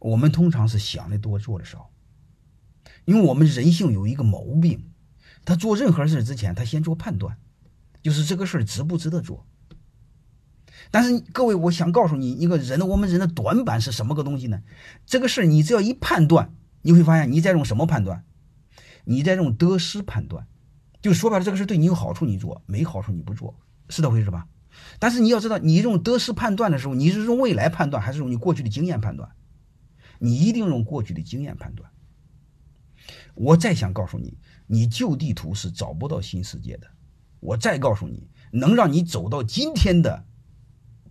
我们通常是想的多，做的少。因为我们人性有一个毛病，他做任何事之前，他先做判断，就是这个事儿值不值得做。但是各位，我想告诉你，一个人我们人的短板是什么个东西呢？这个事儿你只要一判断，你会发现你在用什么判断？你在用得失判断。就说白了，这个事对你有好处你做，没好处你不做，是这回事吧？但是你要知道，你用得失判断的时候，你是用未来判断，还是用你过去的经验判断？你一定用过去的经验判断。我再想告诉你，你旧地图是找不到新世界的。我再告诉你，能让你走到今天的，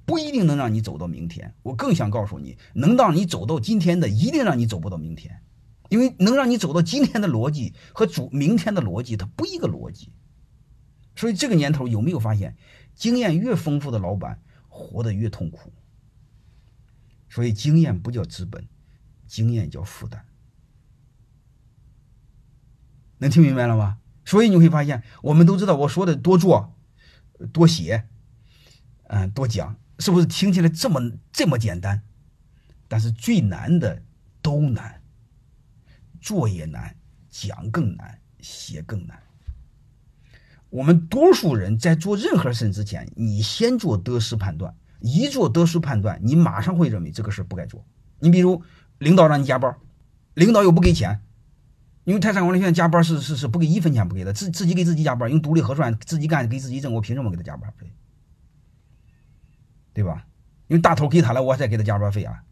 不一定能让你走到明天。我更想告诉你，能让你走到今天的，一定让你走不到明天。因为能让你走到今天的逻辑和主明天的逻辑，它不一个逻辑。所以这个年头有没有发现，经验越丰富的老板活得越痛苦？所以经验不叫资本，经验叫负担。能听明白了吗？所以你会发现，我们都知道我说的多做、多写，嗯，多讲，是不是听起来这么这么简单？但是最难的都难。做也难，讲更难，写更难。我们多数人在做任何事之前，你先做得失判断。一做得失判断，你马上会认为这个事不该做。你比如，领导让你加班，领导又不给钱，因为泰山管理学院加班是是是不给一分钱不给的，自自己给自己加班，用独立核算，自己干给自己挣，我凭什么给他加班费？对吧？因为大头给他了，我才给他加班费啊。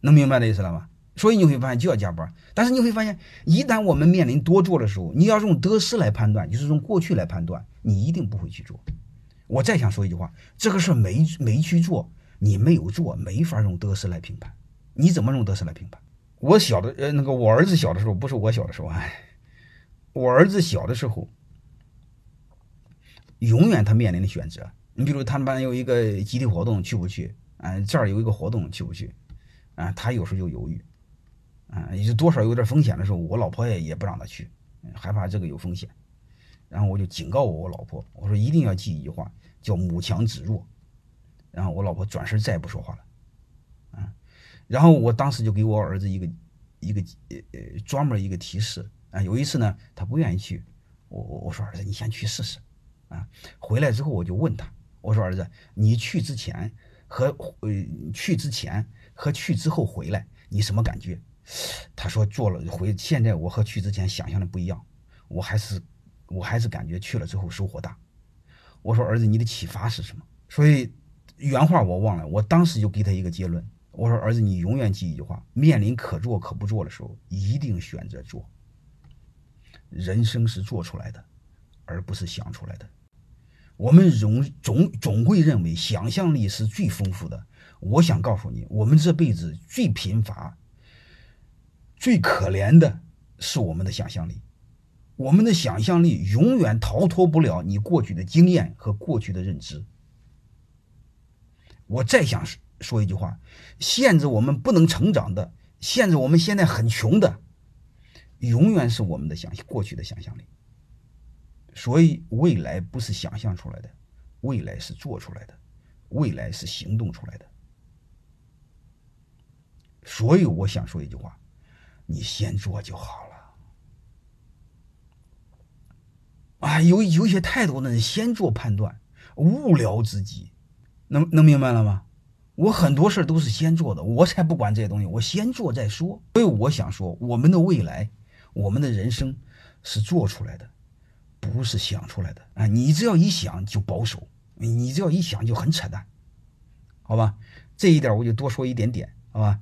能明白这意思了吗？所以你会发现就要加班，但是你会发现，一旦我们面临多做的时候，你要用得失来判断，就是用过去来判断，你一定不会去做。我再想说一句话，这个事没没去做，你没有做，没法用得失来评判。你怎么用得失来评判？我小的呃，那个我儿子小的时候，不是我小的时候，哎，我儿子小的时候，永远他面临的选择。你比如他们班有一个集体活动，去不去？啊，这儿有一个活动，去不去？啊，他有时候就犹豫。啊，也就多少有点风险的时候，我老婆也也不让他去，害怕这个有风险。然后我就警告我我老婆，我说一定要记一句话，叫“母强子弱”。然后我老婆转身再也不说话了。然后我当时就给我儿子一个一个呃呃专门一个提示啊。有一次呢，他不愿意去，我我我说儿子，你先去试试。啊，回来之后我就问他，我说儿子，你去之前和呃去之前和去之后回来，你什么感觉？他说做了回，现在我和去之前想象的不一样，我还是我还是感觉去了之后收获大。我说儿子，你的启发是什么？所以原话我忘了，我当时就给他一个结论。我说儿子，你永远记一句话：面临可做可不做的时候，一定选择做。人生是做出来的，而不是想出来的。我们总总总会认为想象力是最丰富的。我想告诉你，我们这辈子最贫乏。最可怜的是我们的想象力，我们的想象力永远逃脱不了你过去的经验和过去的认知。我再想说一句话，限制我们不能成长的，限制我们现在很穷的，永远是我们的想过去的想象力。所以，未来不是想象出来的，未来是做出来的，未来是行动出来的。所以，我想说一句话。你先做就好了。啊，有有些太多的人先做判断，误了自己，能能明白了吗？我很多事都是先做的，我才不管这些东西，我先做再说。所以我想说，我们的未来，我们的人生是做出来的，不是想出来的啊！你只要一想就保守，你只要一想就很扯淡，好吧？这一点我就多说一点点，好吧？